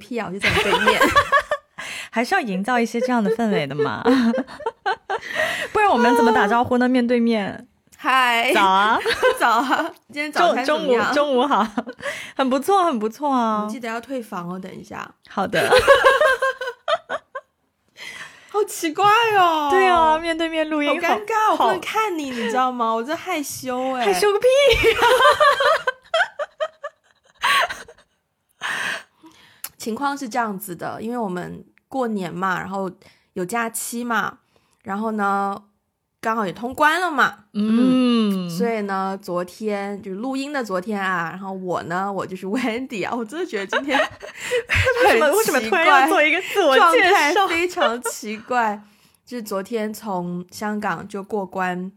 屁啊，我就在你对面。还是要营造一些这样的氛围的嘛，不然我们怎么打招呼呢？面对面，嗨，早啊，早啊，今天早餐中午中午好，很不错，很不错啊。记得要退房哦，等一下。好的。好奇怪哦！对啊，面对面录音，好尴尬，我不能看你，你知道吗？我真害羞哎，害羞个屁！情况是这样子的，因为我们过年嘛，然后有假期嘛，然后呢。刚好也通关了嘛，嗯，所以呢，昨天就是录音的昨天啊，然后我呢，我就是 Wendy 啊，我真的觉得今天 为什么为什么突然要做一个自我 介绍，非常奇怪，就是昨天从香港就过关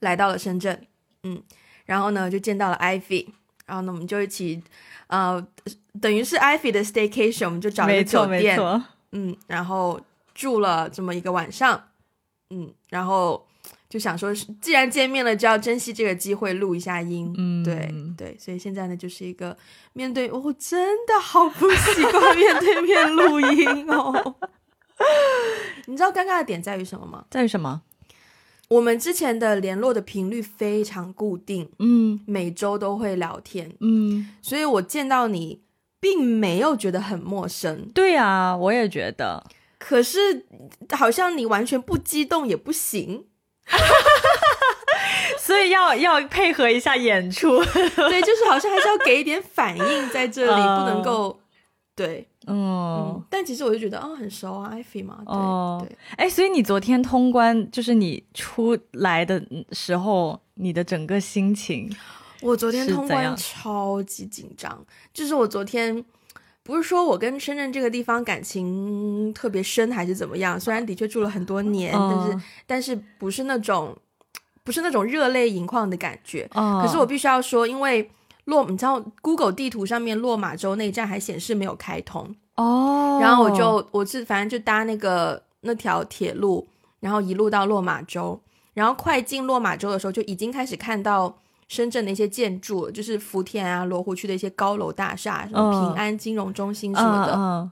来到了深圳，嗯，然后呢就见到了 Ivy，然后呢我们就一起，呃，等于是 Ivy 的 staycation，我们就找一个酒店，嗯，然后住了这么一个晚上，嗯，然后。就想说，既然见面了，就要珍惜这个机会录一下音。嗯，对对，所以现在呢，就是一个面对，我真的好不习惯面对面录音哦。你知道尴尬的点在于什么吗？在于什么？我们之前的联络的频率非常固定，嗯，每周都会聊天，嗯，所以我见到你并没有觉得很陌生。对啊，我也觉得。可是好像你完全不激动也不行。所以要要配合一下演出，对，就是好像还是要给一点反应在这里，不能够对，嗯，但其实我就觉得哦，很熟啊，艾菲嘛，对对，哎，所以你昨天通关，就是你出来的时候，你的整个心情，我昨天通关超级紧张，就是我昨天。不是说我跟深圳这个地方感情特别深还是怎么样？虽然的确住了很多年，但是但是不是那种不是那种热泪盈眶的感觉。可是我必须要说，因为落你知道，Google 地图上面落马洲那一站还显示没有开通哦。然后我就我是反正就搭那个那条铁路，然后一路到落马洲，然后快进落马洲的时候就已经开始看到。深圳的一些建筑，就是福田啊、罗湖区的一些高楼大厦，什么平安金融中心什么的。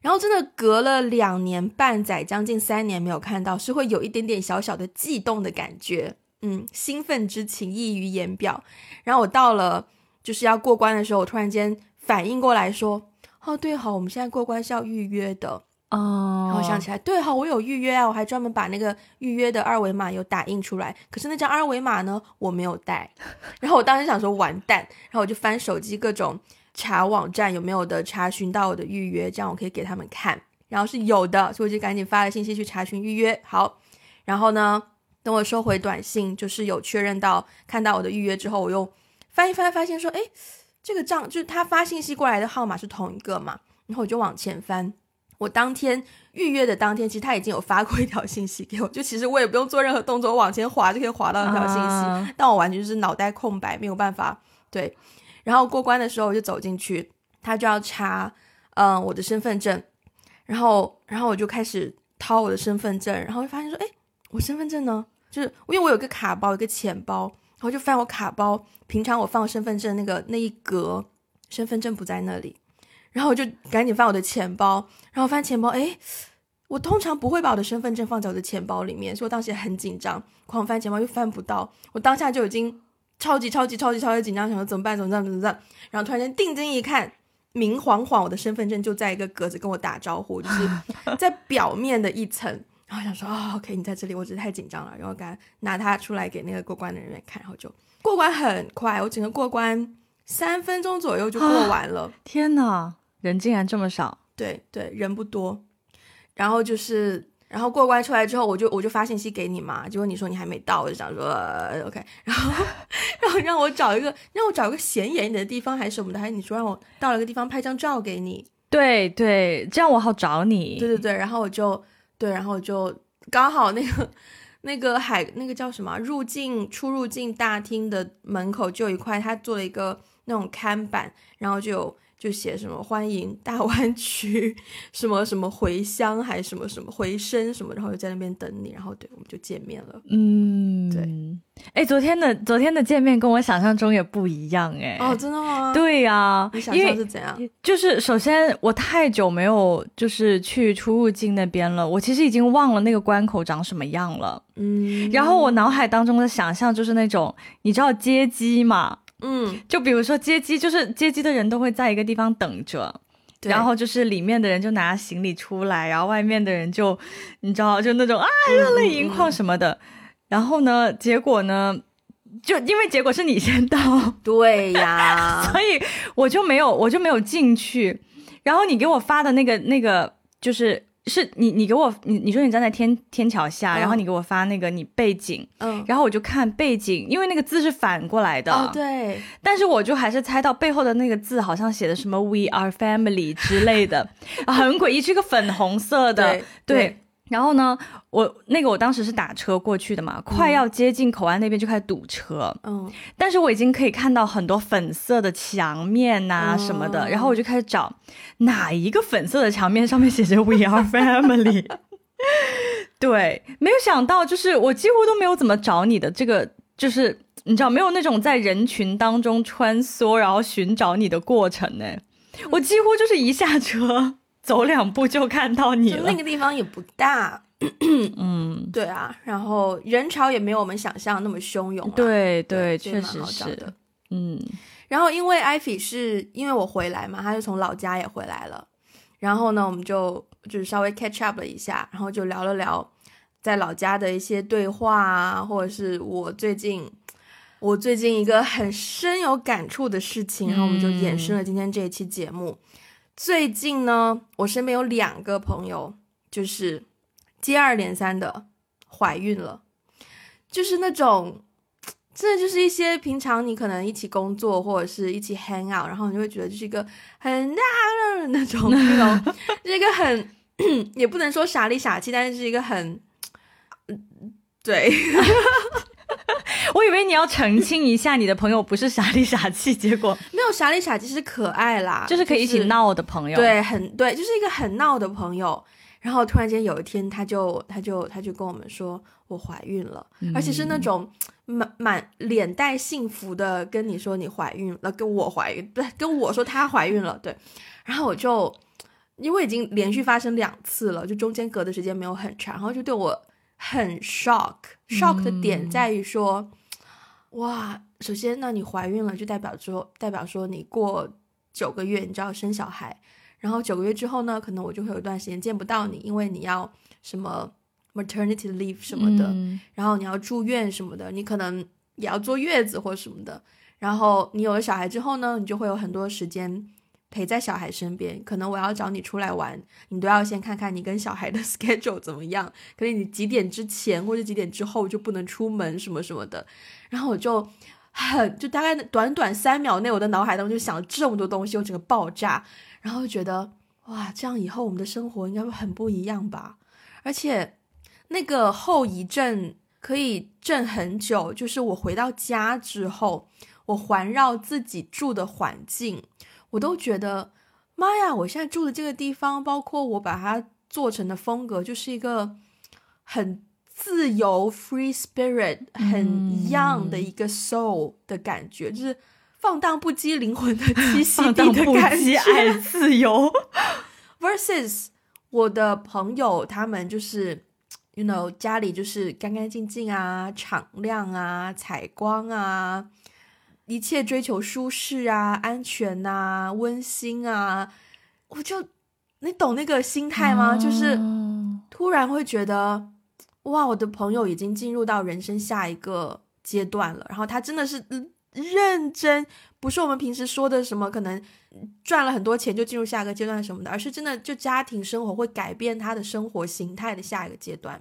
然后真的隔了两年半载，将近三年没有看到，是会有一点点小小的悸动的感觉，嗯，兴奋之情溢于言表。然后我到了就是要过关的时候，我突然间反应过来说：“哦，对，好，我们现在过关是要预约的。”哦，然后想起来，对哈，我有预约啊，我还专门把那个预约的二维码有打印出来。可是那张二维码呢，我没有带。然后我当时想说完蛋，然后我就翻手机各种查网站有没有的查询到我的预约，这样我可以给他们看。然后是有的，所以我就赶紧发了信息去查询预约。好，然后呢，等我收回短信，就是有确认到看到我的预约之后，我又翻一翻，发现说，哎，这个账就是他发信息过来的号码是同一个嘛？然后我就往前翻。我当天预约的当天，其实他已经有发过一条信息给我，就其实我也不用做任何动作，往前滑就可以滑到那条信息，但我完全就是脑袋空白，没有办法对。然后过关的时候我就走进去，他就要查嗯我的身份证，然后然后我就开始掏我的身份证，然后就发现说，哎，我身份证呢？就是因为我有个卡包，一个钱包，然然后就翻我卡包，平常我放身份证那个那一格，身份证不在那里。然后我就赶紧翻我的钱包，然后翻钱包，哎，我通常不会把我的身份证放在我的钱包里面，所以我当时也很紧张，狂翻钱包又翻不到，我当下就已经超级超级超级超级紧张，想说怎么办？怎么办？怎么办？然后突然间定睛一看，明晃晃我的身份证就在一个格子跟我打招呼，就是 在表面的一层，然后想说啊，OK，你在这里，我只是太紧张了，然后赶拿它出来给那个过关的人员看，然后就过关很快，我整个过关三分钟左右就过完了，天呐！人竟然这么少，对对，人不多。然后就是，然后过关出来之后，我就我就发信息给你嘛，结果你说你还没到，我就想说 OK，然后 然后让我找一个让我找一个显眼一点的地方还是什么的，还是你说让我到了个地方拍张照给你，对对，这样我好找你。对对对，然后我就对，然后就刚好那个那个海那个叫什么入境出入境大厅的门口就有一块，他做了一个那种看板，然后就有。就写什么欢迎大湾区，什么什么回乡，还什么什么回声什么，然后就在那边等你，然后对，我们就见面了。嗯，对。哎，昨天的昨天的见面跟我想象中也不一样哎。哦，真的吗？对呀，你想象是怎样？就是首先我太久没有就是去出入境那边了，我其实已经忘了那个关口长什么样了。嗯。然后我脑海当中的想象就是那种，你知道接机吗？嗯，就比如说接机，就是接机的人都会在一个地方等着，然后就是里面的人就拿行李出来，然后外面的人就，你知道，就那种啊热泪盈眶什么的。然后呢，结果呢，就因为结果是你先到，对呀，所以我就没有，我就没有进去。然后你给我发的那个那个就是。是你，你给我，你你说你站在天天桥下，然后你给我发那个你背景，嗯，然后我就看背景，因为那个字是反过来的，哦对，但是我就还是猜到背后的那个字好像写的什么 We are family 之类的，很诡异，是一个粉红色的，对。然后呢，我那个我当时是打车过去的嘛，快要接近口岸那边就开始堵车，嗯，但是我已经可以看到很多粉色的墙面呐什么的，然后我就开始找哪一个粉色的墙面上面写着 We are family，对，没有想到就是我几乎都没有怎么找你的这个，就是你知道没有那种在人群当中穿梭然后寻找你的过程呢，我几乎就是一下车。走两步就看到你了。那个地方也不大，嗯，对啊，然后人潮也没有我们想象那么汹涌。对对，确实是的。嗯，然后因为艾菲是因为我回来嘛，他就从老家也回来了。然后呢，我们就就是稍微 catch up 了一下，然后就聊了聊在老家的一些对话啊，或者是我最近我最近一个很深有感触的事情，然后我们就衍生了今天这一期节目。最近呢，我身边有两个朋友，就是接二连三的怀孕了，就是那种，真的就是一些平常你可能一起工作或者是一起 hang out，然后你就会觉得这是一个很大的那种那种，是一个很也不能说傻里傻气，但是是一个很，对。我以为你要澄清一下，你的朋友不是傻里傻气，结果没有傻里傻气，是可爱啦，就是可以一起闹的朋友。对，很对，就是一个很闹的朋友。然后突然间有一天，他就他就他就跟我们说，我怀孕了，而且是那种满满脸带幸福的跟你说你怀孕了，跟我怀孕，对，跟我说她怀孕了，对。然后我就因为已经连续发生两次了，就中间隔的时间没有很长，然后就对我很 shock，shock 的点在于说。哇，首先，那你怀孕了，就代表说，代表说你过九个月，你就要生小孩，然后九个月之后呢，可能我就会有一段时间见不到你，因为你要什么 maternity leave 什么的，然后你要住院什么的，你可能也要坐月子或什么的，然后你有了小孩之后呢，你就会有很多时间。陪在小孩身边，可能我要找你出来玩，你都要先看看你跟小孩的 schedule 怎么样。可能你几点之前或者几点之后就不能出门什么什么的。然后我就很就大概短短三秒内，我的脑海当中就想了这么多东西，我整个爆炸。然后觉得哇，这样以后我们的生活应该会很不一样吧？而且那个后遗症可以症很久，就是我回到家之后，我环绕自己住的环境。我都觉得，妈呀！我现在住的这个地方，包括我把它做成的风格，就是一个很自由、free spirit、很 young 的一个 soul 的感觉，就是放荡不羁灵魂的栖 息地的感觉。爱自由。versus 我的朋友，他们就是，you know，家里就是干干净净啊，敞亮啊，采光啊。一切追求舒适啊、安全呐、温馨啊，我就你懂那个心态吗？就是突然会觉得，哇，我的朋友已经进入到人生下一个阶段了。然后他真的是认真，不是我们平时说的什么可能赚了很多钱就进入下一个阶段什么的，而是真的就家庭生活会改变他的生活形态的下一个阶段。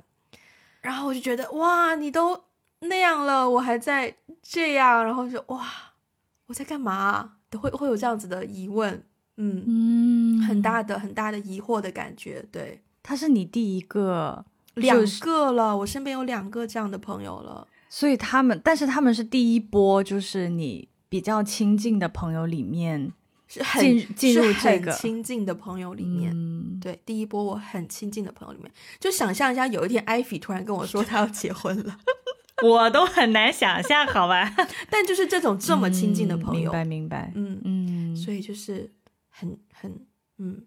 然后我就觉得，哇，你都。那样了，我还在这样，然后就哇，我在干嘛？都会会有这样子的疑问，嗯嗯，很大的很大的疑惑的感觉。对，他是你第一个，两个了，我身边有两个这样的朋友了，所以他们，但是他们是第一波，就是你比较亲近的朋友里面是很进进入这个亲近的朋友里面。对，第一波我很亲近的朋友里面，就想象一下，有一天艾菲突然跟我说她要结婚了，我都很难想象，好吧？但就是这种这么亲近的朋友，明白明白，嗯嗯，所以就是很很嗯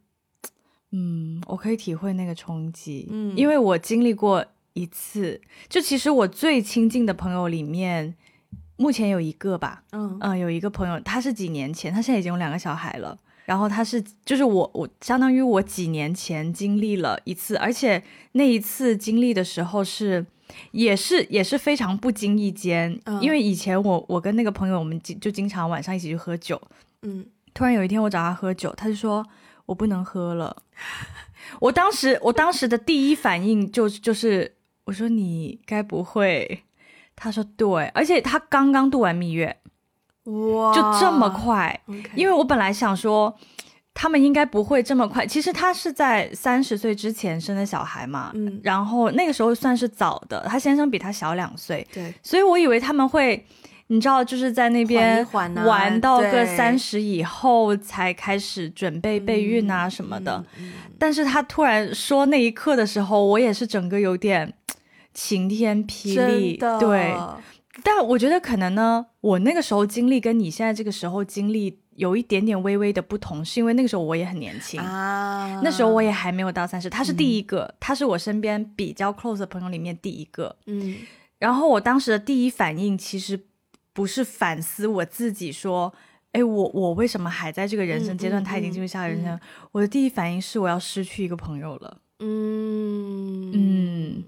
嗯，我可以体会那个冲击，嗯，因为我经历过一次，就其实我最亲近的朋友里面，目前有一个吧，嗯嗯，有一个朋友，他是几年前，他现在已经有两个小孩了。然后他是，就是我，我相当于我几年前经历了一次，而且那一次经历的时候是，也是也是非常不经意间，因为以前我我跟那个朋友，我们就经常晚上一起去喝酒，嗯，突然有一天我找他喝酒，他就说我不能喝了，我当时我当时的第一反应就就是我说你该不会，他说对，而且他刚刚度完蜜月。哇，就这么快？因为我本来想说，他们应该不会这么快。其实他是在三十岁之前生的小孩嘛，嗯，然后那个时候算是早的。他先生比他小两岁，对，所以我以为他们会，你知道，就是在那边玩到个三十以后才开始准备备孕啊什么的。但是他突然说那一刻的时候，我也是整个有点晴天霹雳，对。但我觉得可能呢，我那个时候经历跟你现在这个时候经历有一点点微微的不同，是因为那个时候我也很年轻。啊，那时候我也还没有到三十，他是第一个，他是我身边比较 close 的朋友里面第一个，嗯，然后我当时的第一反应其实不是反思我自己，说，哎，我我为什么还在这个人生阶段，他已经进入下人生，我的第一反应是我要失去一个朋友了，嗯。嗯。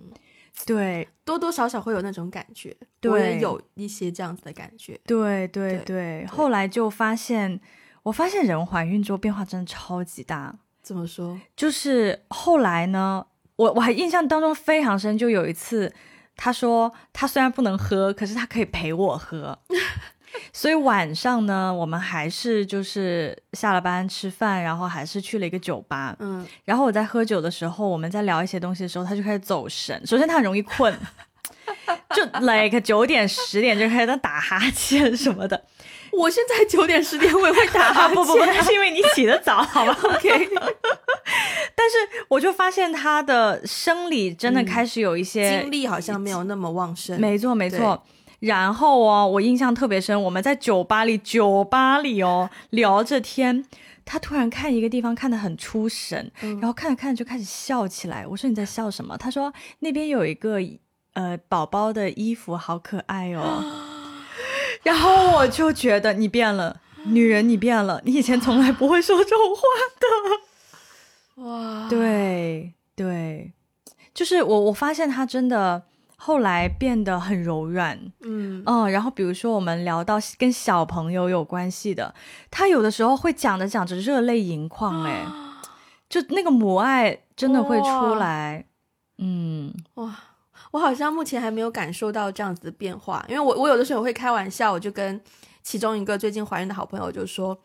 对，多多少少会有那种感觉，我也有一些这样子的感觉。对对对，后来就发现，我发现人怀孕之后变化真的超级大。怎么说？就是后来呢，我我还印象当中非常深，就有一次，他说他虽然不能喝，可是他可以陪我喝。所以晚上呢，我们还是就是下了班吃饭，然后还是去了一个酒吧。嗯，然后我在喝酒的时候，我们在聊一些东西的时候，他就开始走神。首先他很容易困，就 like 九点十点就开始在打哈欠什么的。我现在九点十点我也会打哈欠，不不不，那是因为你起得早，好吧？OK。但是我就发现他的生理真的开始有一些精力好像没有那么旺盛。没错没错。然后哦，我印象特别深，我们在酒吧里，酒吧里哦聊着天，他突然看一个地方看得很出神，然后看着看着就开始笑起来。我说你在笑什么？他说那边有一个呃宝宝的衣服好可爱哦。然后我就觉得你变了，女人你变了，你以前从来不会说这种话的。哇，对对，就是我我发现他真的。后来变得很柔软，嗯。嗯，然后比如说我们聊到跟小朋友有关系的，他有的时候会讲着讲着热泪盈眶，哎，就那个母爱真的会出来，嗯，哇，我好像目前还没有感受到这样子的变化，因为我我有的时候会开玩笑，我就跟其中一个最近怀孕的好朋友就说。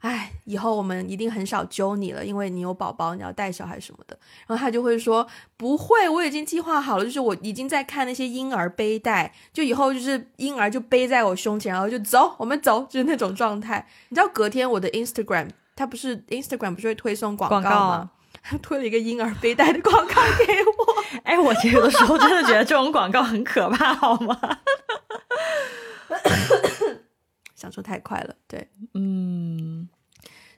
哎，以后我们一定很少揪你了，因为你有宝宝，你要带小孩什么的。然后他就会说不会，我已经计划好了，就是我已经在看那些婴儿背带，就以后就是婴儿就背在我胸前，然后就走，我们走，就是那种状态。你知道隔天我的 Instagram，它不是 Instagram 不是会推送广告吗？他 推了一个婴儿背带的广告给我。哎，我有的时候真的觉得这种广告很可怕，好吗？享受太快了，对，嗯，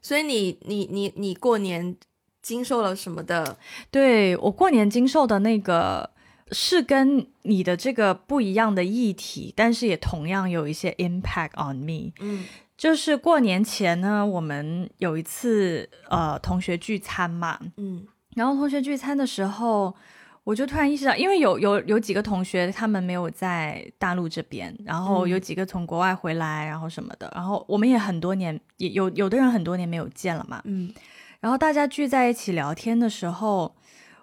所以你你你你过年经受了什么的？对我过年经受的那个是跟你的这个不一样的议题，但是也同样有一些 impact on me。嗯，就是过年前呢，我们有一次呃同学聚餐嘛，嗯，然后同学聚餐的时候。我就突然意识到，因为有有有几个同学他们没有在大陆这边，然后有几个从国外回来，然后什么的，然后我们也很多年，也有有的人很多年没有见了嘛，嗯，然后大家聚在一起聊天的时候，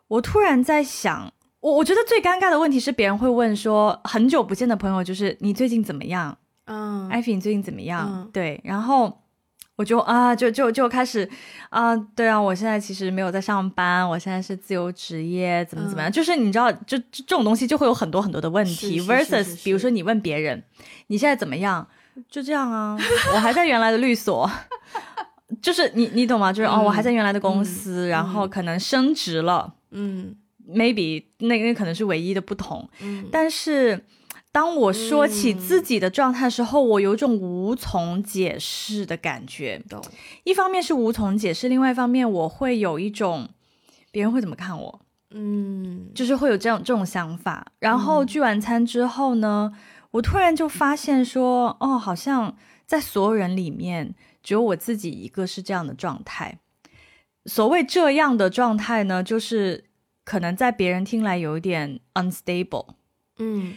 我突然在想，我我觉得最尴尬的问题是别人会问说，很久不见的朋友就是你最近怎么样？嗯，艾菲你最近怎么样？对，然后。我就啊，就就就开始啊，对啊，我现在其实没有在上班，我现在是自由职业，怎么怎么样？就是你知道，就这种东西就会有很多很多的问题。versus，比如说你问别人，你现在怎么样？就这样啊，我还在原来的律所。就是你你懂吗？就是哦，我还在原来的公司，然后可能升职了，嗯，maybe 那那可能是唯一的不同，嗯，但是当我说起自己的状态的时候，我有种无从解释的感觉，一方面是无从解释，另外一方面我会有一种别人会怎么看我，嗯，就是会有这样这种想法。然后聚完餐之后呢，我突然就发现说，哦，好像在所有人里面。只有我自己一个是这样的状态。所谓这样的状态呢，就是可能在别人听来有一点 unstable。嗯，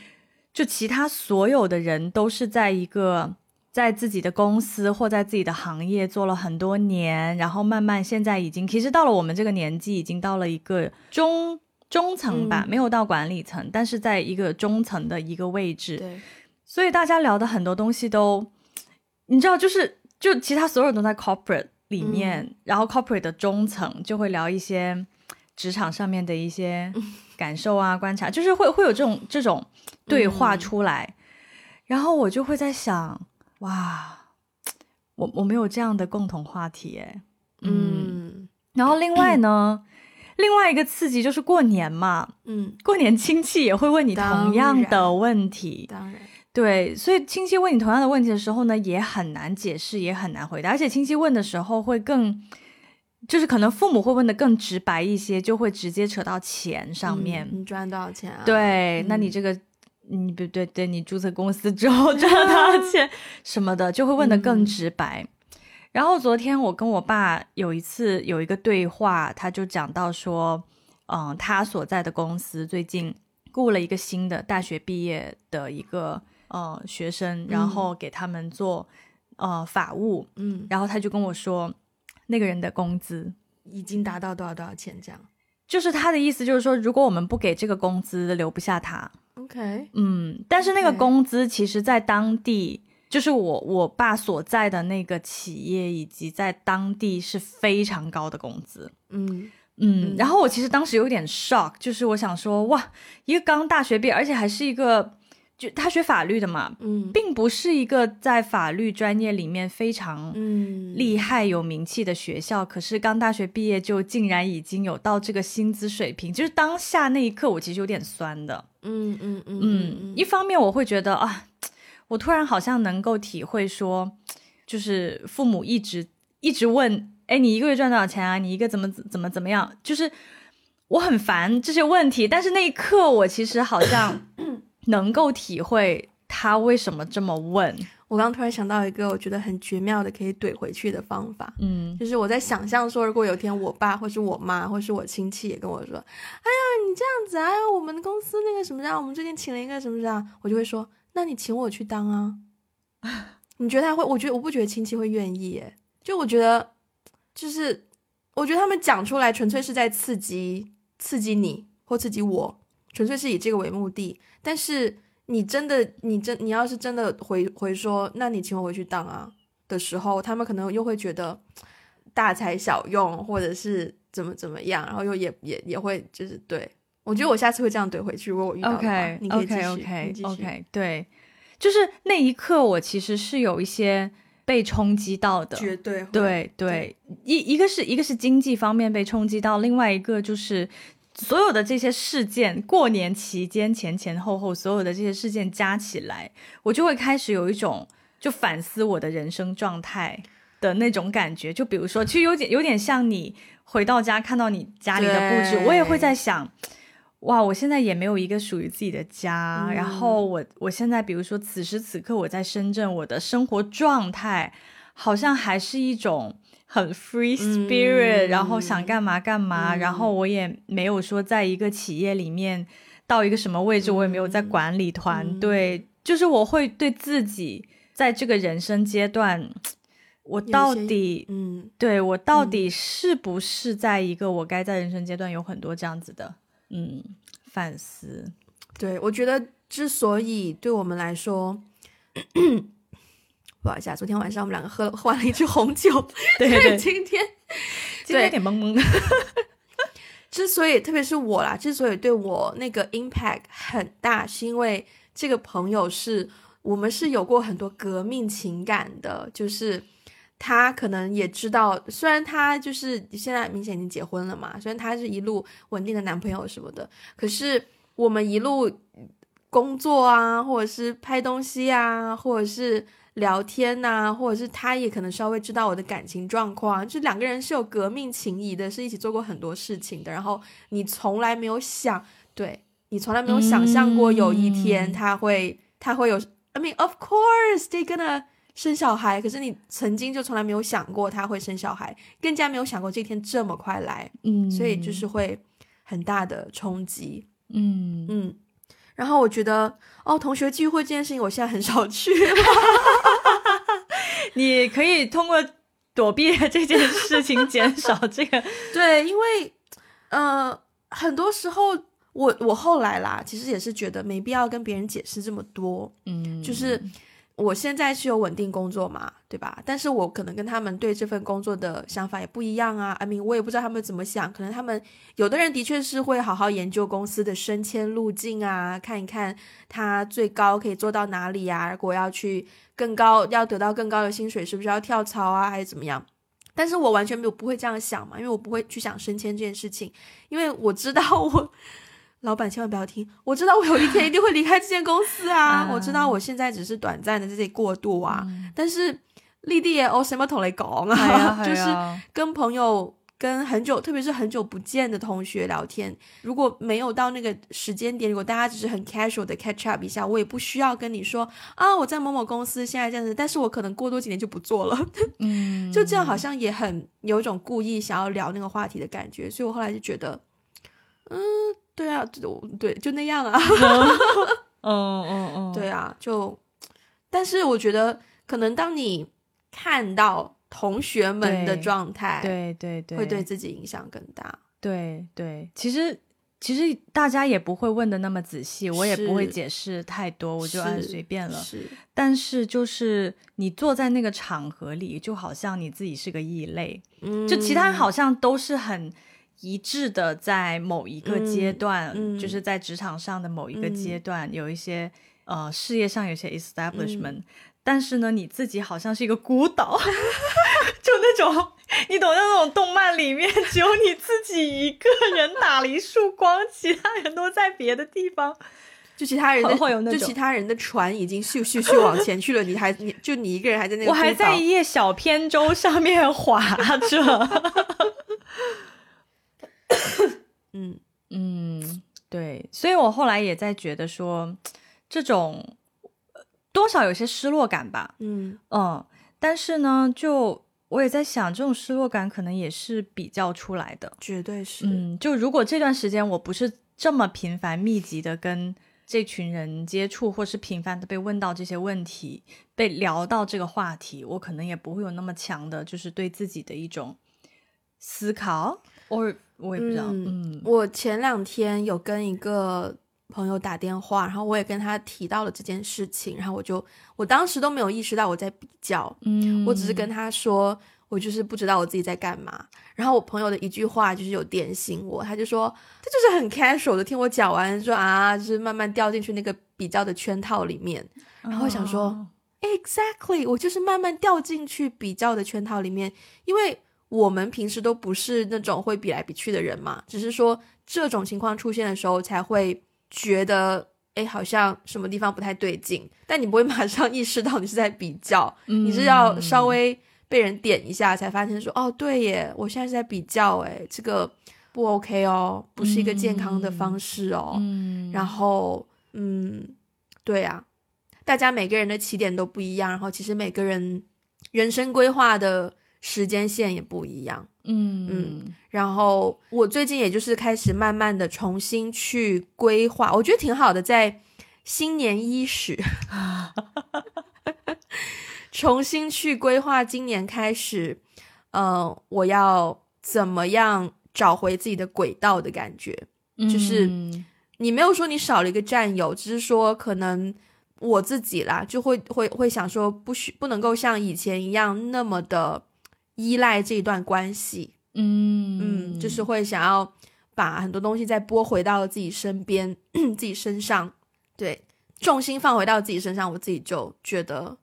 就其他所有的人都是在一个在自己的公司或在自己的行业做了很多年，然后慢慢现在已经其实到了我们这个年纪，已经到了一个中中层吧，没有到管理层，但是在一个中层的一个位置。对，所以大家聊的很多东西都，你知道，就是。就其他所有人都在 corporate 里面，然后 corporate 的中层就会聊一些职场上面的一些感受啊、观察，就是会会有这种这种对话出来，然后我就会在想，哇，我我没有这样的共同话题哎，嗯，然后另外呢，另外一个刺激就是过年嘛，嗯，过年亲戚也会问你同样的问题，当然。对，所以亲戚问你同样的问题的时候呢，也很难解释，也很难回答。而且亲戚问的时候会更，就是可能父母会问的更直白一些，就会直接扯到钱上面。你赚多少钱啊？对，那你这个，你不对对，你注册公司之后 赚了多少钱 什么的，就会问的更直白。然后昨天我跟我爸有一次有一个对话，他就讲到说，嗯，他所在的公司最近雇了一个新的大学毕业的一个。呃，学生，然后给他们做呃法务，嗯，然后他就跟我说，那个人的工资已经达到多少多少钱，这样，就是他的意思，就是说，如果我们不给这个工资，留不下他。OK，嗯，但是那个工资其实，在当地，就是我我爸所在的那个企业，以及在当地是非常高的工资。嗯嗯，然后我其实当时有点 shock，就是我想说，哇，一个刚大学毕业，而且还是一个。就他学法律的嘛，嗯，并不是一个在法律专业里面非常厉害有名气的学校，可是刚大学毕业就竟然已经有到这个薪资水平，就是当下那一刻我其实有点酸的，嗯嗯嗯嗯，一方面我会觉得啊，我突然好像能够体会说，就是父母一直一直问，哎，你一个月赚多少钱啊？你一个怎么怎么怎么样？就是我很烦这些问题，但是那一刻我其实好像。能够体会他为什么这么问。我刚突然想到一个我觉得很绝妙的可以怼回去的方法，嗯，就是我在想象说，如果有一天我爸或是我妈或是我亲戚也跟我说，哎呀，你这样子，哎呀，我们公司那个什么的，我们最近请了一个什么的，我就会说，那你请我去当啊？你觉得他会？我觉得我不觉得亲戚会愿意，哎，就我觉得，就是我觉得他们讲出来纯粹是在刺激刺激你或刺激我，纯粹是以这个为目的。但是你真的，你真你要是真的回回说，那你请我回去当啊的时候，他们可能又会觉得大材小用，或者是怎么怎么样，然后又也也也会就是对我觉得我下次会这样怼回去，如果我遇到的话，你可以继续，OK OK，对，就是那一刻我其实是有一些被冲击到的，绝对对对，一一个是一个是经济方面被冲击到，另外一个就是。所有的这些事件，过年期间前前后后，所有的这些事件加起来，我就会开始有一种就反思我的人生状态的那种感觉。就比如说，其实有点有点像你回到家看到你家里的布置，我也会在想，哇，我现在也没有一个属于自己的家。然后我我现在比如说此时此刻我在深圳，我的生活状态好像还是一种。很 free spirit，然后想干嘛干嘛，然后我也没有说在一个企业里面到一个什么位置，我也没有在管理团队，就是我会对自己在这个人生阶段，我到底，嗯，对我到底是不是在一个我该在人生阶段有很多这样子的，嗯，反思。对我觉得，之所以对我们来说。不好意思，昨天晚上我们两个喝 喝完了一支红酒 对对，今天今天有点懵懵的。之所以特别是我啦，之所以对我那个 impact 很大，是因为这个朋友是我们是有过很多革命情感的，就是他可能也知道，虽然他就是现在明显已经结婚了嘛，虽然他是一路稳定的男朋友什么的，可是我们一路工作啊，或者是拍东西啊，或者是聊天呐，或者是他也可能稍微知道我的感情状况，就两个人是有革命情谊的，是一起做过很多事情的。然后你从来没有想，对你从来没有想象过有一天他会他会有，I mean of course they gonna。生小孩，可是你曾经就从来没有想过他会生小孩，更加没有想过这天这么快来，嗯，所以就是会很大的冲击，嗯嗯。然后我觉得，哦，同学聚会这件事情，我现在很少去。你可以通过躲避这件事情减少这个，对，因为呃，很多时候我我后来啦，其实也是觉得没必要跟别人解释这么多，嗯，就是。我现在是有稳定工作嘛，对吧？但是我可能跟他们对这份工作的想法也不一样啊。I mean，我也不知道他们怎么想。可能他们有的人的确是会好好研究公司的升迁路径啊，看一看他最高可以做到哪里啊。如果要去更高，要得到更高的薪水，是不是要跳槽啊，还是怎么样？但是我完全没有不会这样想嘛，因为我不会去想升迁这件事情，因为我知道我。老板千万不要听，我知道我有一天一定会离开这间公司啊！我知道我现在只是短暂的在这里过渡啊，但是立地也哦什么同来讲啊，就是跟朋友、跟很久，特别是很久不见的同学聊天，如果没有到那个时间点，如果大家只是很 casual 的 catch up 一下，我也不需要跟你说啊，我在某某公司现在这样子，但是我可能过多几年就不做了，嗯，就这样好像也很有一种故意想要聊那个话题的感觉，所以我后来就觉得，嗯。对啊，就对，就那样啊。嗯嗯嗯，对啊，就，但是我觉得，可能当你看到同学们的状态，对对对，会对自己影响更大。对对，其实其实大家也不会问的那么仔细，我也不会解释太多，我就按随便了。是，但是就是你坐在那个场合里，就好像你自己是个异类，嗯就其他人好像都是很。一致的，在某一个阶段，就是在职场上的某一个阶段，有一些呃事业上有些 establishment，但是呢，你自己好像是一个孤岛，就那种你懂那种动漫里面只有你自己一个人打了一束光，其他人都在别的地方，就其他人的就其他人的船已经咻咻 咻往前去了，你还你就你一个人还在那个，我还在一叶小扁舟上面划着。嗯嗯，对，所以我后来也在觉得说，这种多少有些失落感吧。嗯嗯，但是呢，就我也在想，这种失落感可能也是比较出来的，绝对是。嗯，就如果这段时间我不是这么频繁密集的跟这群人接触，或是频繁的被问到这些问题，被聊到这个话题，我可能也不会有那么强的，就是对自己的一种思考。我我也不知道，嗯，我前两天有跟一个朋友打电话，然后我也跟他提到了这件事情，然后我就我当时都没有意识到我在比较，嗯，我只是跟他说，我就是不知道我自己在干嘛。然后我朋友的一句话就是有点醒我，他就说他就是很 casual 的听我讲完，说啊，就是慢慢掉进去那个比较的圈套里面。然后想说，exactly，我就是慢慢掉进去比较的圈套里面，因为。我们平时都不是那种会比来比去的人嘛，只是说这种情况出现的时候才会觉得，哎，好像什么地方不太对劲。但你不会马上意识到你是在比较，你是要稍微被人点一下才发现说，哦，对耶，我现在是在比较，哎，这个不 OK 哦，不是一个健康的方式哦。然后，嗯，对呀，大家每个人的起点都不一样，然后其实每个人人生规划的。时间线也不一样，嗯嗯，然后我最近也就是开始慢慢的重新去规划，我觉得挺好的，在新年伊始，重新去规划今年开始，呃，我要怎么样找回自己的轨道的感觉，就是你没有说你少了一个战友，只是说可能我自己啦，就会会会想说，不许不能够像以前一样那么的。依赖这一段关系，嗯嗯，就是会想要把很多东西再拨回到自己身边、自己身上，对，重心放回到自己身上，我自己就觉得，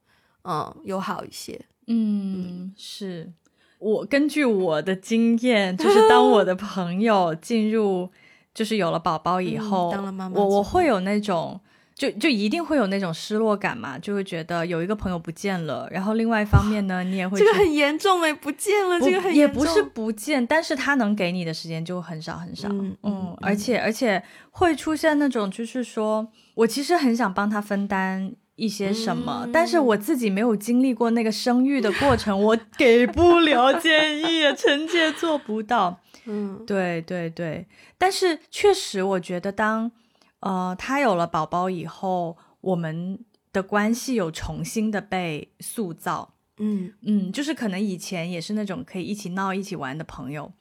嗯，有好一些。嗯，是我根据我的经验，就是当我的朋友进入，就是有了宝宝以后，当了妈妈，我我会有那种。就就一定会有那种失落感嘛，就会觉得有一个朋友不见了，然后另外一方面呢，你也会这个很严重哎，不见了，这个很也不是不见，但是他能给你的时间就很少很少，嗯，而且而且会出现那种就是说我其实很想帮他分担一些什么，但是我自己没有经历过那个生育的过程，我给不了建议，臣妾做不到，嗯，对对对，但是确实我觉得当。呃，他有了宝宝以后，我们的关系有重新的被塑造。嗯嗯，就是可能以前也是那种可以一起闹、一起玩的朋友，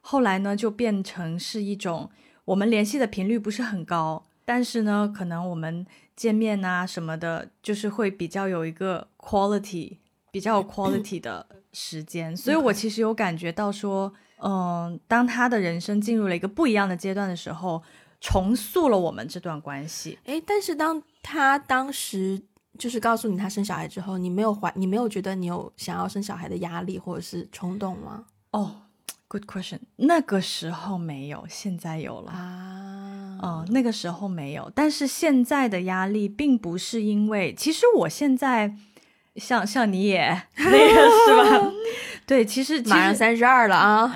后来呢就变成是一种我们联系的频率不是很高，但是呢，可能我们见面啊什么的，就是会比较有一个 quality，比较有 quality 的时间。所以我其实有感觉到说，嗯，当他的人生进入了一个不一样的阶段的时候。重塑了我们这段关系。哎，但是当他当时就是告诉你他生小孩之后，你没有怀，你没有觉得你有想要生小孩的压力或者是冲动吗？哦，Good question。那个时候没有，现在有了啊。哦，那个时候没有，但是现在的压力并不是因为，其实我现在像像你也那个是吧？对，其实马上三十二了啊。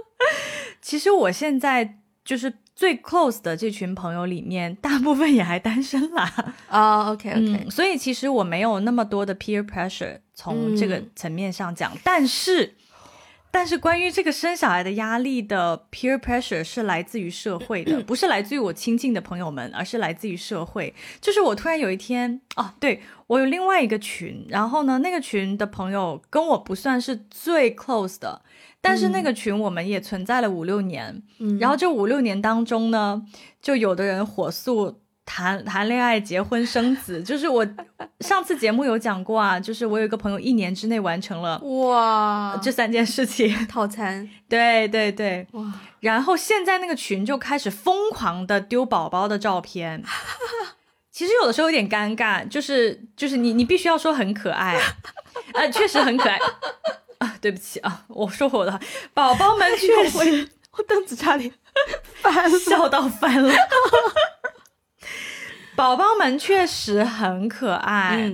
其实我现在就是。最 close 的这群朋友里面，大部分也还单身啦。啊，OK OK，所以其实我没有那么多的 peer pressure，从这个层面上讲。但是，但是关于这个生小孩的压力的 peer pressure 是来自于社会的，不是来自于我亲近的朋友们，而是来自于社会。就是我突然有一天，哦，对我有另外一个群，然后呢，那个群的朋友跟我不算是最 close 的。但是那个群我们也存在了五六年，然后这五六年当中呢，就有的人火速谈谈恋爱、结婚、生子。就是我上次节目有讲过啊，就是我有一个朋友一年之内完成了哇这三件事情套餐，对对对哇！然后现在那个群就开始疯狂的丢宝宝的照片，其实有的时候有点尴尬，就是就是你你必须要说很可爱，啊，确实很可爱。啊，对不起啊，我说我的宝宝们确实，我凳子差点 翻，笑到翻了。宝宝们确实很可爱。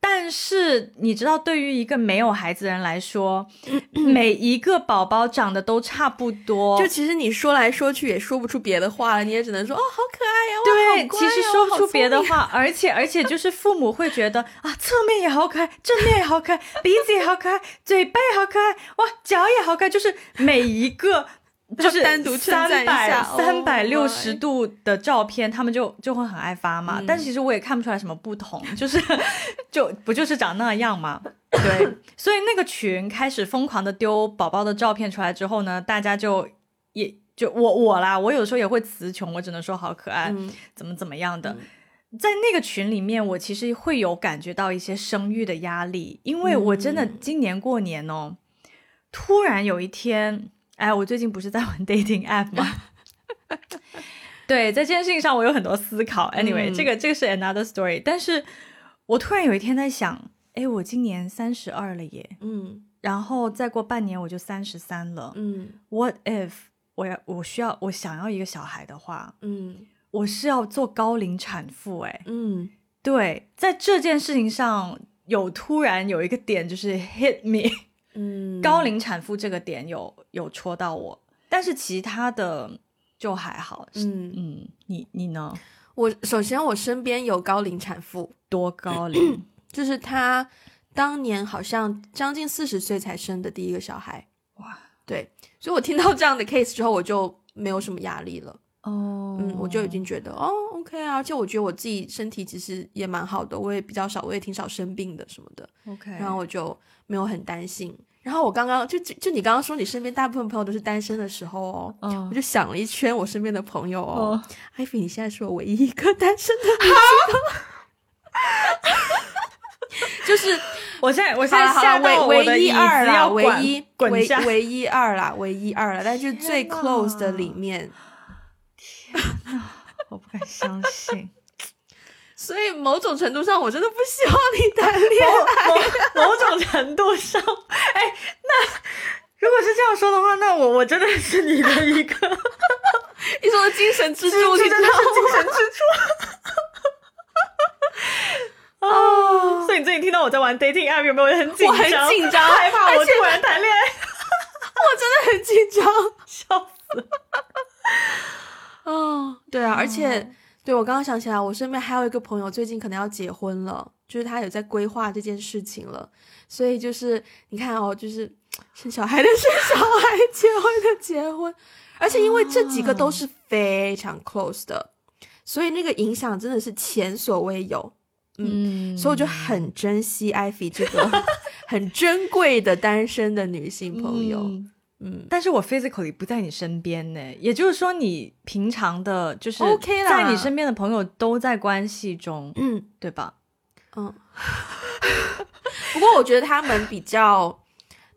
但是你知道，对于一个没有孩子的人来说，每一个宝宝长得都差不多。就其实你说来说去也说不出别的话了，你也只能说哦，好可爱呀，对，其实说不出别的话。而且而且就是父母会觉得啊，侧面也好可爱，正面也好可爱，鼻子也好可爱，嘴巴也好可爱，哇，脚也好可爱，就是每一个。就是单独三百三百六十度的照片，他们就就会很爱发嘛。但其实我也看不出来什么不同，就是就不就是长那样嘛。对，所以那个群开始疯狂的丢宝宝的照片出来之后呢，大家就也就我我啦，我有时候也会词穷，我只能说好可爱，怎么怎么样的。在那个群里面，我其实会有感觉到一些生育的压力，因为我真的今年过年哦，突然有一天。哎，我最近不是在玩 dating app 吗？对，在这件事情上我有很多思考。Anyway，这个这个是 another story。但是我突然有一天在想，哎，我今年三十二了耶，嗯，然后再过半年我就三十三了，嗯，What if 我要我需要我想要一个小孩的话，嗯，我是要做高龄产妇，哎，嗯，对，在这件事情上有突然有一个点就是 hit me。嗯，高龄产妇这个点有有戳到我，但是其他的就还好。嗯嗯，你你呢？我首先我身边有高龄产妇，多高龄？就是她当年好像将近四十岁才生的第一个小孩。哇，对，所以我听到这样的 case 之后，我就没有什么压力了。哦，嗯，我就已经觉得哦，OK 啊，而且我觉得我自己身体其实也蛮好的，我也比较少，我也挺少生病的什么的。OK，然后我就没有很担心。然后我刚刚就就你刚刚说你身边大部分朋友都是单身的时候哦，我就想了一圈我身边的朋友哦，艾菲你现在是我唯一一个单身的 就是我现在我现在下到唯唯一二啦，唯一唯唯一二啦，唯一二啦，但是最 close 的里面，天呐，我不敢相信。所以某种程度上，我真的不希望你谈恋爱。某种程度上，哎，那如果是这样说的话，那我我真的是你的一个，你说的精神支柱，你真的是精神支柱。哦！所以你最近听到我在玩 dating app 有没有很紧张？我很紧张，害怕我突然谈恋爱。我真的很紧张，笑死。哦，对啊，而且。对，我刚刚想起来，我身边还有一个朋友，最近可能要结婚了，就是他有在规划这件事情了。所以就是你看哦，就是生小孩的生小孩，结婚的结婚，而且因为这几个都是非常 close 的，所以那个影响真的是前所未有。嗯，所以我就很珍惜艾菲这个 很珍贵的单身的女性朋友。嗯，但是我 physically 不在你身边呢，也就是说，你平常的，就是在你身边的朋友都在关系中，嗯，对吧？嗯，不过我觉得他们比较。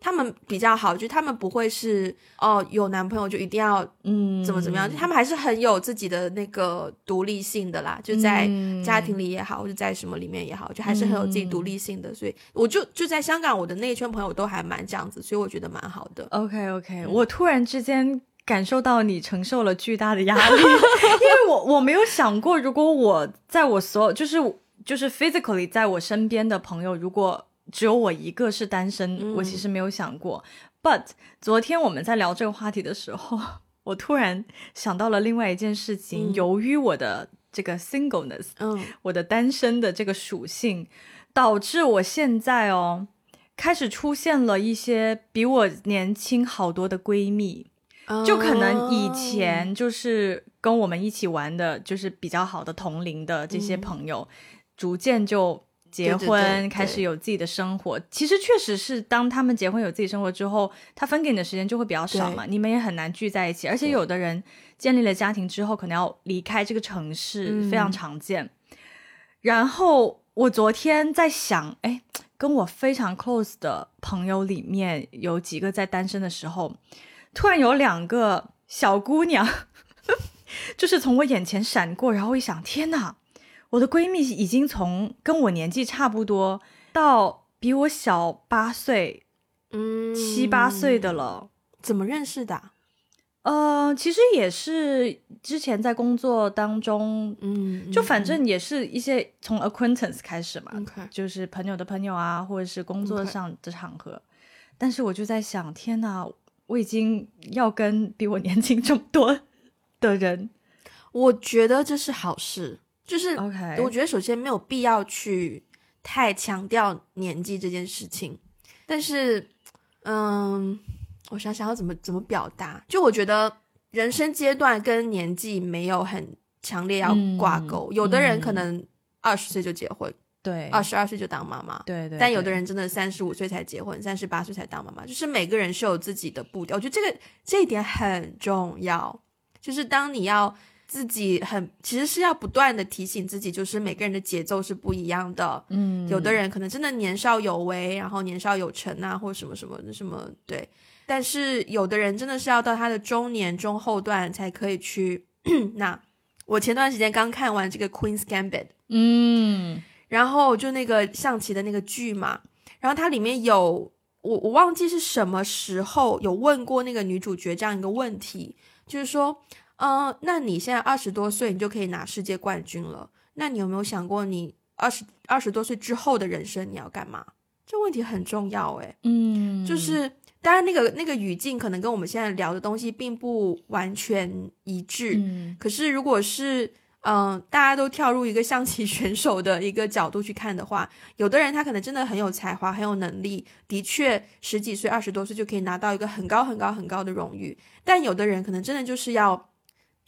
他们比较好，就他们不会是哦，有男朋友就一定要嗯怎么怎么样，他们还是很有自己的那个独立性的啦，就在家庭里也好，或者在什么里面也好，就还是很有自己独立性的。所以我就就在香港，我的那一圈朋友都还蛮这样子，所以我觉得蛮好的。OK OK，我突然之间感受到你承受了巨大的压力，因为我我没有想过，如果我在我所有就是就是 physically 在我身边的朋友，如果。只有我一个是单身，我其实没有想过。But 昨天我们在聊这个话题的时候，我突然想到了另外一件事情。由于我的这个 singleness，嗯，我的单身的这个属性，导致我现在哦，开始出现了一些比我年轻好多的闺蜜。就可能以前就是跟我们一起玩的，就是比较好的同龄的这些朋友，逐渐就。结婚开始有自己的生活，其实确实是当他们结婚有自己生活之后，他分给你的时间就会比较少嘛，你们也很难聚在一起。而且有的人建立了家庭之后，可能要离开这个城市，非常常见。然后我昨天在想，哎，跟我非常 close 的朋友里面有几个在单身的时候，突然有两个小姑娘，就是从我眼前闪过，然后一想，天哪！我的闺蜜已经从跟我年纪差不多到比我小八岁，嗯，七八岁的了。怎么认识的？呃，其实也是之前在工作当中，嗯，就反正也是一些从 acquaintance 开始嘛，就是朋友的朋友啊，或者是工作上的场合。但是我就在想，天哪，我已经要跟比我年轻这么多的人，我觉得这是好事。就是我觉得首先没有必要去太强调年纪这件事情，但是，嗯，我想想要怎么怎么表达。就我觉得人生阶段跟年纪没有很强烈要挂钩。有的人可能二十岁就结婚，对，二十二岁就当妈妈，对对。但有的人真的三十五岁才结婚，三十八岁才当妈妈。就是每个人是有自己的步调，我觉得这个这一点很重要。就是当你要。自己很其实是要不断的提醒自己，就是每个人的节奏是不一样的。嗯，有的人可能真的年少有为，然后年少有成啊，或者什么什么什么对。但是有的人真的是要到他的中年中后段才可以去。那我前段时间刚看完这个《Queen's Gambit》，嗯，然后就那个象棋的那个剧嘛，然后它里面有我我忘记是什么时候有问过那个女主角这样一个问题，就是说。嗯，那你现在二十多岁，你就可以拿世界冠军了。那你有没有想过，你二十二十多岁之后的人生你要干嘛？这问题很重要，诶。嗯，就是当然那个那个语境可能跟我们现在聊的东西并不完全一致。嗯，可是如果是嗯大家都跳入一个象棋 选手的一个角度去看的话，有的人他可能真的很有才华，很有能力，的确十几岁、二十多岁就可以拿到一个很高很高很高的荣誉。但有的人可能真的就是要。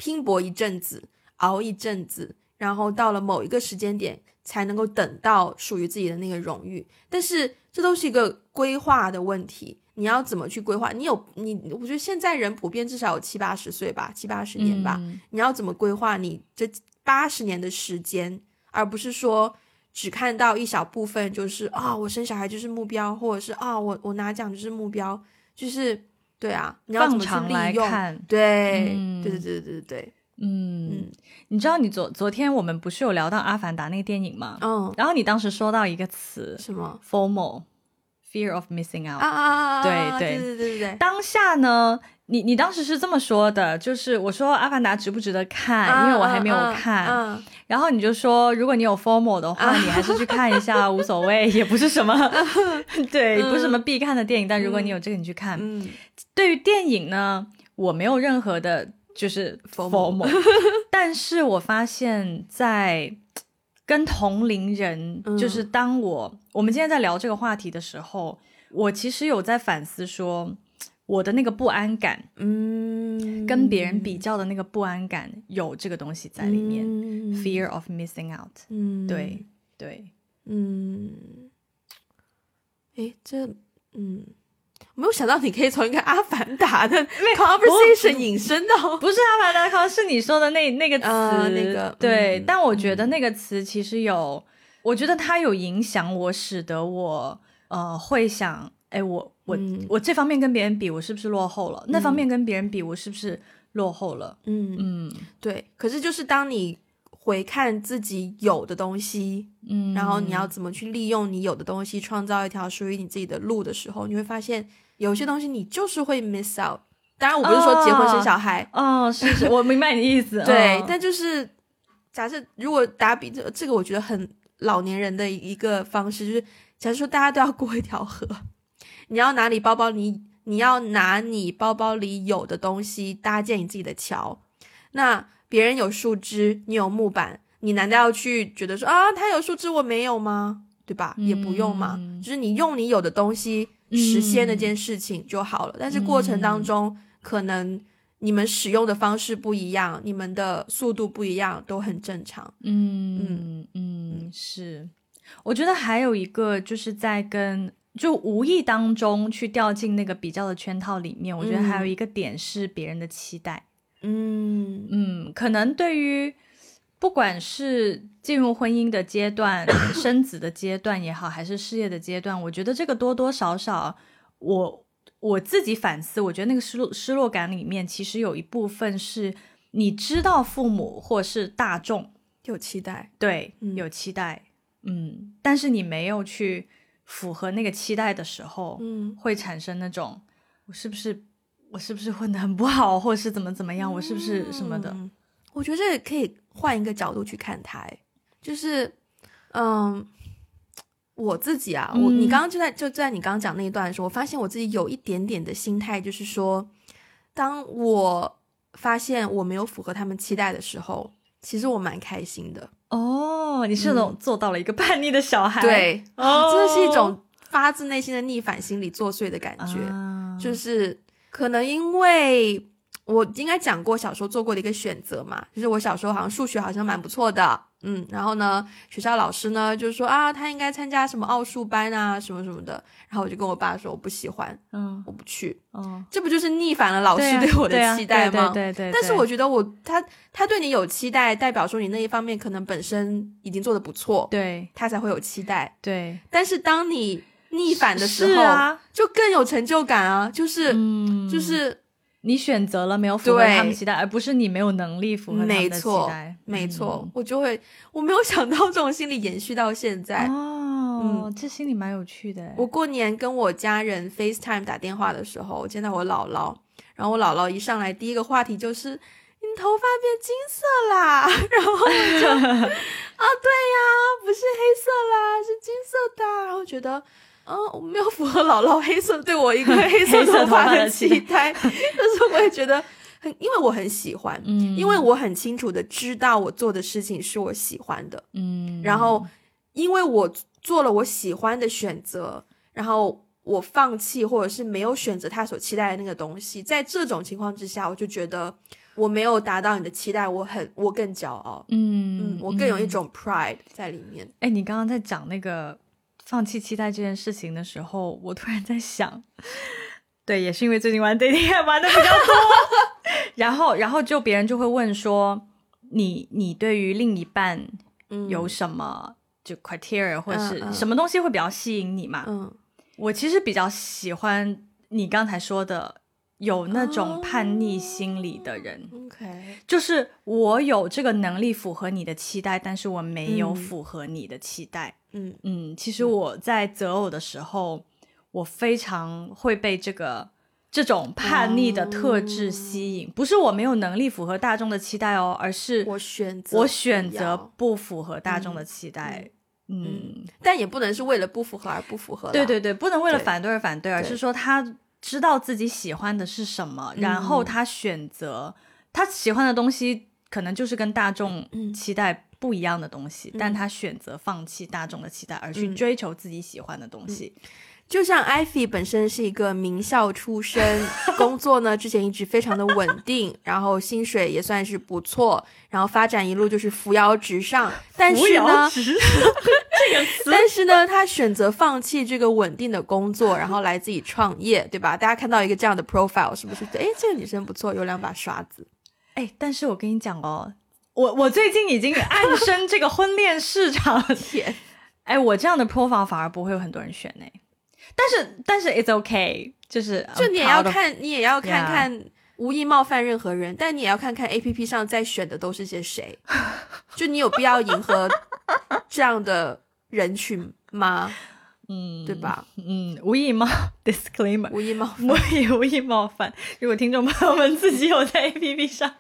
拼搏一阵子，熬一阵子，然后到了某一个时间点，才能够等到属于自己的那个荣誉。但是这都是一个规划的问题，你要怎么去规划？你有你，我觉得现在人普遍至少有七八十岁吧，七八十年吧。你要怎么规划你这八十年的时间，而不是说只看到一小部分，就是啊，我生小孩就是目标，或者是啊，我我拿奖就是目标，就是。对啊，你要怎么去利用？对，对对对对对对。嗯，你知道你昨昨天我们不是有聊到《阿凡达》那个电影吗？嗯，然后你当时说到一个词，什么？formal，fear of missing out。啊啊啊！对对对对对对。当下呢，你你当时是这么说的，就是我说《阿凡达》值不值得看，因为我还没有看。然后你就说，如果你有 formal 的话，你还是去看一下，无所谓，也不是什么，对，不是什么必看的电影。但如果你有这个，你去看。对于电影呢，我没有任何的。就是 formal，但是我发现，在跟同龄人，就是当我我们今天在聊这个话题的时候，我其实有在反思，说我的那个不安感，嗯，跟别人比较的那个不安感，有这个东西在里面，fear of missing out，嗯，对对，嗯，诶，这，嗯。没有想到你可以从一个阿凡达的 conversation 引申到不是阿凡达，可能是你说的那那个词，那个对。但我觉得那个词其实有，我觉得它有影响我，使得我呃会想，哎，我我我这方面跟别人比，我是不是落后了？那方面跟别人比，我是不是落后了？嗯嗯，对。可是就是当你回看自己有的东西，嗯，然后你要怎么去利用你有的东西，创造一条属于你自己的路的时候，你会发现。有些东西你就是会 miss out，当然我不是说结婚生小孩，哦，是是，我明白你的意思，对，但就是假设如果打比这这个，我觉得很老年人的一个方式，就是假设说大家都要过一条河，你要拿你包包里，你要拿你包包里有的东西搭建你自己的桥，那别人有树枝，你有木板，你难道要去觉得说啊，他有树枝我没有吗？对吧？也不用嘛，就是你用你有的东西。实现那件事情就好了，但是过程当中可能你们使用的方式不一样，你们的速度不一样，都很正常。嗯嗯嗯，是。我觉得还有一个就是在跟就无意当中去掉进那个比较的圈套里面，我觉得还有一个点是别人的期待。嗯嗯，可能对于。不管是进入婚姻的阶段、生子的阶段也好，还是事业的阶段，我觉得这个多多少少，我我自己反思，我觉得那个失落失落感里面，其实有一部分是你知道父母或是大众有期待，对，有期待，嗯，但是你没有去符合那个期待的时候，嗯，会产生那种我是不是我是不是混的很不好，或是怎么怎么样，我是不是什么的。我觉得这可以换一个角度去看它，就是，嗯，我自己啊，我你刚刚就在就在你刚刚讲那一段的时候，我发现我自己有一点点的心态，就是说，当我发现我没有符合他们期待的时候，其实我蛮开心的。哦，你是那种做到了一个叛逆的小孩，对，哦，真的是一种发自内心的逆反心理作祟的感觉，就是可能因为。我应该讲过小时候做过的一个选择嘛，就是我小时候好像数学好像蛮不错的，嗯，然后呢，学校老师呢就是说啊，他应该参加什么奥数班啊，什么什么的，然后我就跟我爸说我不喜欢，嗯，我不去，哦，这不就是逆反了老师对我的期待吗？对对。但是我觉得我他他对你有期待，代表说你那一方面可能本身已经做的不错，对，他才会有期待，对。但是当你逆反的时候，啊就更有成就感啊，就是就是。你选择了没有符合他们期待，而不是你没有能力符合他们的期待。没错，我就会，我没有想到这种心理延续到现在。哦，这心里蛮有趣的。我过年跟我家人 FaceTime 打电话的时候，我见到我姥姥，然后我姥姥一上来第一个话题就是你头发变金色啦，然后我就啊，对呀，不是黑色啦，是金色的，然后觉得。嗯，我没有符合姥姥黑色 对我一个黑色头发的期待，但是我也觉得很，因为我很喜欢，嗯，因为我很清楚的知道我做的事情是我喜欢的，嗯，然后因为我做了我喜欢的选择，然后我放弃或者是没有选择他所期待的那个东西，在这种情况之下，我就觉得我没有达到你的期待，我很我更骄傲，嗯嗯，我更有一种 pride 在里面。哎，你刚刚在讲那个。放弃期待这件事情的时候，我突然在想，对，也是因为最近玩 dating 玩的比较多，然后，然后就别人就会问说，你你对于另一半有什么就 criteria 或者是什么东西会比较吸引你嘛？嗯，我其实比较喜欢你刚才说的，有那种叛逆心理的人。OK，就是我有这个能力符合你的期待，但是我没有符合你的期待。嗯嗯，其实我在择偶的时候，我非常会被这个这种叛逆的特质吸引。不是我没有能力符合大众的期待哦，而是我选择我选择不符合大众的期待。嗯，但也不能是为了不符合而不符合。对对对，不能为了反对而反对，而是说他。知道自己喜欢的是什么，然后他选择他喜欢的东西，可能就是跟大众期待不一样的东西，但他选择放弃大众的期待，而去追求自己喜欢的东西。就像艾菲本身是一个名校出身，工作呢之前一直非常的稳定，然后薪水也算是不错，然后发展一路就是扶摇直上。但是呢，这个词，但是呢，他选择放弃这个稳定的工作，然后来自己创业，对吧？大家看到一个这样的 profile，是不是？哎，这个女生不错，有两把刷子。哎，但是我跟你讲哦，我我最近已经暗生这个婚恋市场，天，哎，我这样的 profile 反而不会有很多人选呢。但是，但是，it's okay，就是就你也要看，你也要看看，无意冒犯任何人，但你也要看看 A P P 上在选的都是些谁，就你有必要迎合这样的人群吗？嗯，对吧？嗯，无意冒 disclaimer，无意冒，我也无意冒犯。如果听众朋友们自己有在 A P P 上，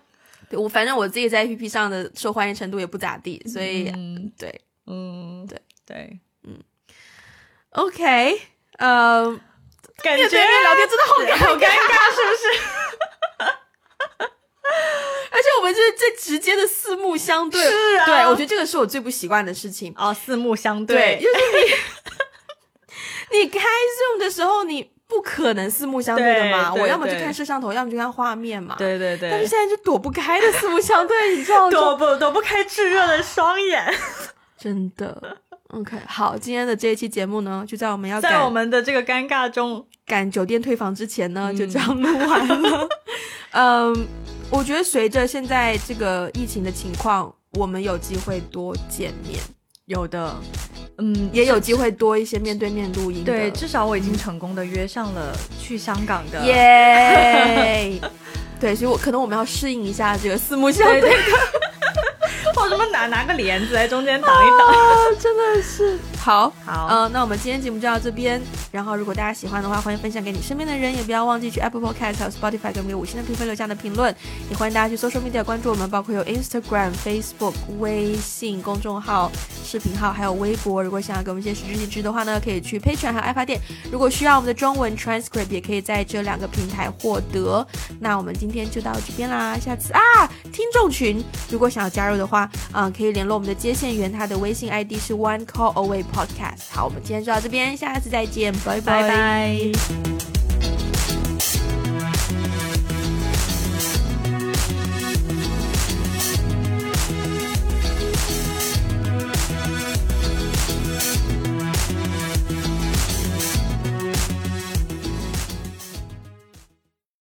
对我反正我自己在 A P P 上的受欢迎程度也不咋地，所以，嗯，对，嗯，对对，嗯，OK。呃，感觉聊天真的好好尴尬，是不是？而且我们就是最直接的四目相对，是啊，对我觉得这个是我最不习惯的事情哦，四目相对，就是你 你开 Zoom 的时候，你不可能四目相对的嘛，我要么就看摄像头，要么就看画面嘛，对对对。但是现在就躲不开的四目相对，你知道吗？躲不躲不开炙热的双眼，真的。OK，好，今天的这一期节目呢，就在我们要在我们的这个尴尬中赶酒店退房之前呢，就这样录完了。嗯，我觉得随着现在这个疫情的情况，我们有机会多见面，有的，嗯，也有机会多一些面对面录音。对，至少我已经成功的约上了去香港的耶。对，所以我可能我们要适应一下这个四目相对。或什么拿拿个帘子在中间挡一挡，真的是好好。嗯，那我们今天节目就到这边。然后，如果大家喜欢的话，欢迎分享给你身边的人，也不要忘记去 Apple Podcast 和 Spotify 给我们五星的评分，留下的评论。也欢迎大家去 Social Media 关注我们，包括有 Instagram、Facebook、微信公众号、视频号，还有微博。如果想要给我们一些实质支持的话呢，可以去 Patreon 和爱发店。如果需要我们的中文 transcript，也可以在这两个平台获得。那我们今天就到这边啦，下次啊，听众群，如果想要加入的话，嗯，可以联络我们的接线员，他的微信 ID 是 One Call Away Podcast。好，我们今天就到这边，下次再见。拜拜。